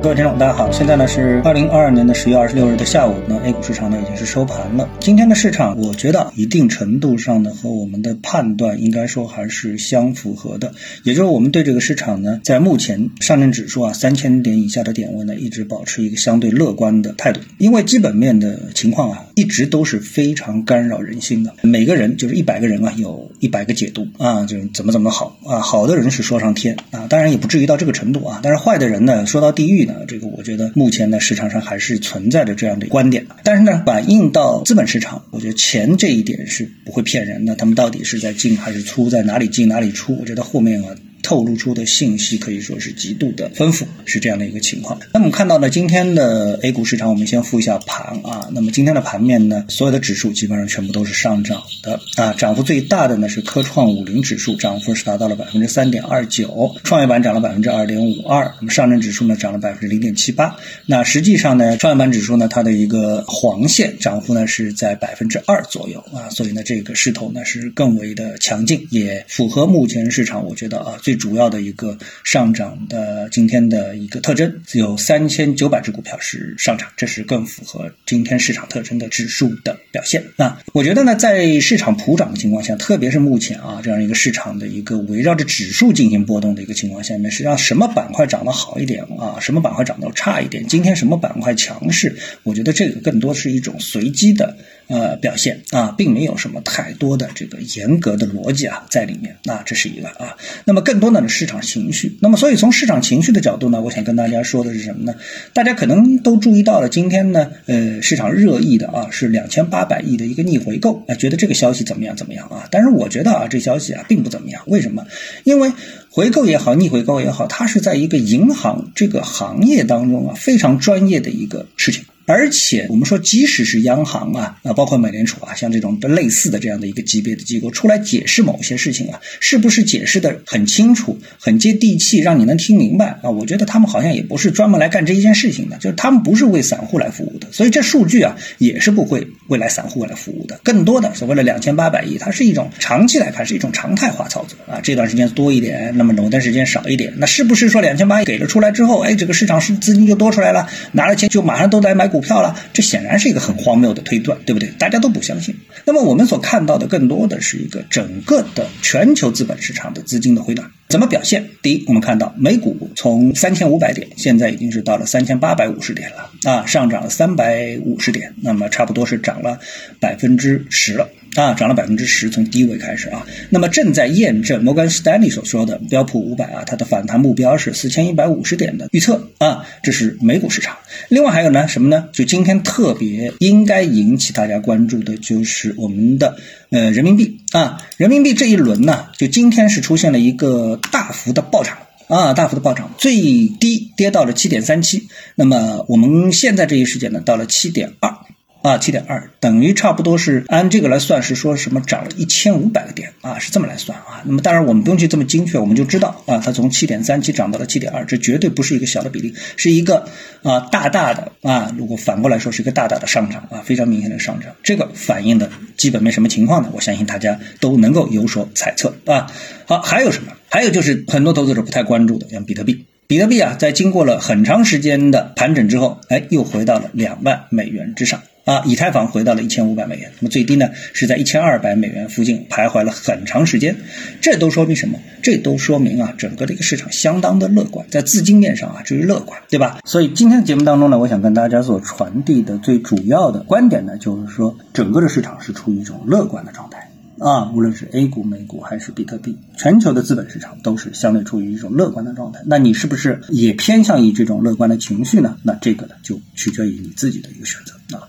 各位听众，大家好，现在呢是二零二二年的十月二十六日的下午，那 A 股市场呢已经是收盘了。今天的市场，我觉得一定程度上呢和我们的判断应该说还是相符合的，也就是我们对这个市场呢，在目前上证指数啊三千点以下的点位呢，一直保持一个相对乐观的态度，因为基本面的情况啊，一直都是非常干扰人心的。每个人就是一百个人啊，有一百个解读啊，就是怎么怎么好啊，好的人是说上天啊，当然也不至于到这个程度啊，但是坏的人呢，说到地狱。这个我觉得目前呢市场上还是存在着这样的观点，但是呢反映到资本市场，我觉得钱这一点是不会骗人的，他们到底是在进还是出，在哪里进哪里出，我觉得后面啊。透露出的信息可以说是极度的丰富，是这样的一个情况。那么我们看到呢，今天的 A 股市场，我们先复一下盘啊。那么今天的盘面呢，所有的指数基本上全部都是上涨的啊。涨幅最大的呢是科创五零指数，涨幅是达到了百分之三点二九，创业板涨了百分之二点五二，那么上证指数呢涨了百分之零点七八。那实际上呢，创业板指数呢它的一个黄线涨幅呢是在百分之二左右啊，所以呢这个势头呢是更为的强劲，也符合目前市场我觉得啊最。主要的一个上涨的今天的一个特征，只有三千九百只股票是上涨，这是更符合今天市场特征的指数的表现。那我觉得呢，在市场普涨的情况下，特别是目前啊这样一个市场的一个围绕着指数进行波动的一个情况下面，实际上什么板块涨得好一点啊，什么板块涨得差一点，今天什么板块强势，我觉得这个更多是一种随机的。呃，表现啊，并没有什么太多的这个严格的逻辑啊在里面，那这是一个啊。那么更多的，市场情绪。那么所以从市场情绪的角度呢，我想跟大家说的是什么呢？大家可能都注意到了，今天呢，呃，市场热议的啊是两千八百亿的一个逆回购啊，觉得这个消息怎么样怎么样啊？但是我觉得啊，这消息啊并不怎么样。为什么？因为回购也好，逆回购也好，它是在一个银行这个行业当中啊非常专业的一个事情。而且我们说，即使是央行啊，啊，包括美联储啊，像这种类似的这样的一个级别的机构出来解释某些事情啊，是不是解释的很清楚、很接地气，让你能听明白啊？我觉得他们好像也不是专门来干这一件事情的，就是他们不是为散户来服务的，所以这数据啊，也是不会未来散户来服务的。更多的所谓的两千八百亿，它是一种长期来看是一种常态化操作啊，这段时间多一点，那么某段时间少一点，那是不是说两千八给了出来之后，哎，这个市场是资金就多出来了，拿了钱就马上都来买股？股票了，这显然是一个很荒谬的推断，对不对？大家都不相信。那么我们所看到的更多的是一个整个的全球资本市场的资金的回暖。怎么表现？第一，我们看到美股从三千五百点，现在已经是到了三千八百五十点了啊，上涨了三百五十点，那么差不多是涨了百分之十了啊，涨了百分之十，从低位开始啊，那么正在验证摩根士丹利所说的标普五百啊，它的反弹目标是四千一百五十点的预测啊，这是美股市场。另外还有呢，什么呢？就今天特别应该引起大家关注的就是我们的。呃，人民币啊，人民币这一轮呢，就今天是出现了一个大幅的暴涨啊，大幅的暴涨，最低跌到了七点三七，那么我们现在这一时间呢，到了七点二。啊，七点二等于差不多是按这个来算，是说什么涨了一千五百个点啊，是这么来算啊。那么当然我们不用去这么精确，我们就知道啊，它从七点三七涨到了七点二，这绝对不是一个小的比例，是一个啊大大的啊。如果反过来说，是一个大大的上涨啊，非常明显的上涨。这个反映的基本面什么情况呢？我相信大家都能够有所猜测啊。好，还有什么？还有就是很多投资者不太关注的，像比特币。比特币啊，在经过了很长时间的盘整之后，哎，又回到了两万美元之上。啊，以太坊回到了一千五百美元，那么最低呢是在一千二百美元附近徘徊了很长时间，这都说明什么？这都说明啊，整个的一个市场相当的乐观，在资金面上啊，至于乐观，对吧？所以今天的节目当中呢，我想跟大家所传递的最主要的观点呢，就是说整个的市场是处于一种乐观的状态啊，无论是 A 股、美股还是比特币，全球的资本市场都是相对处于一种乐观的状态。那你是不是也偏向于这种乐观的情绪呢？那这个呢，就取决于你自己的一个选择啊。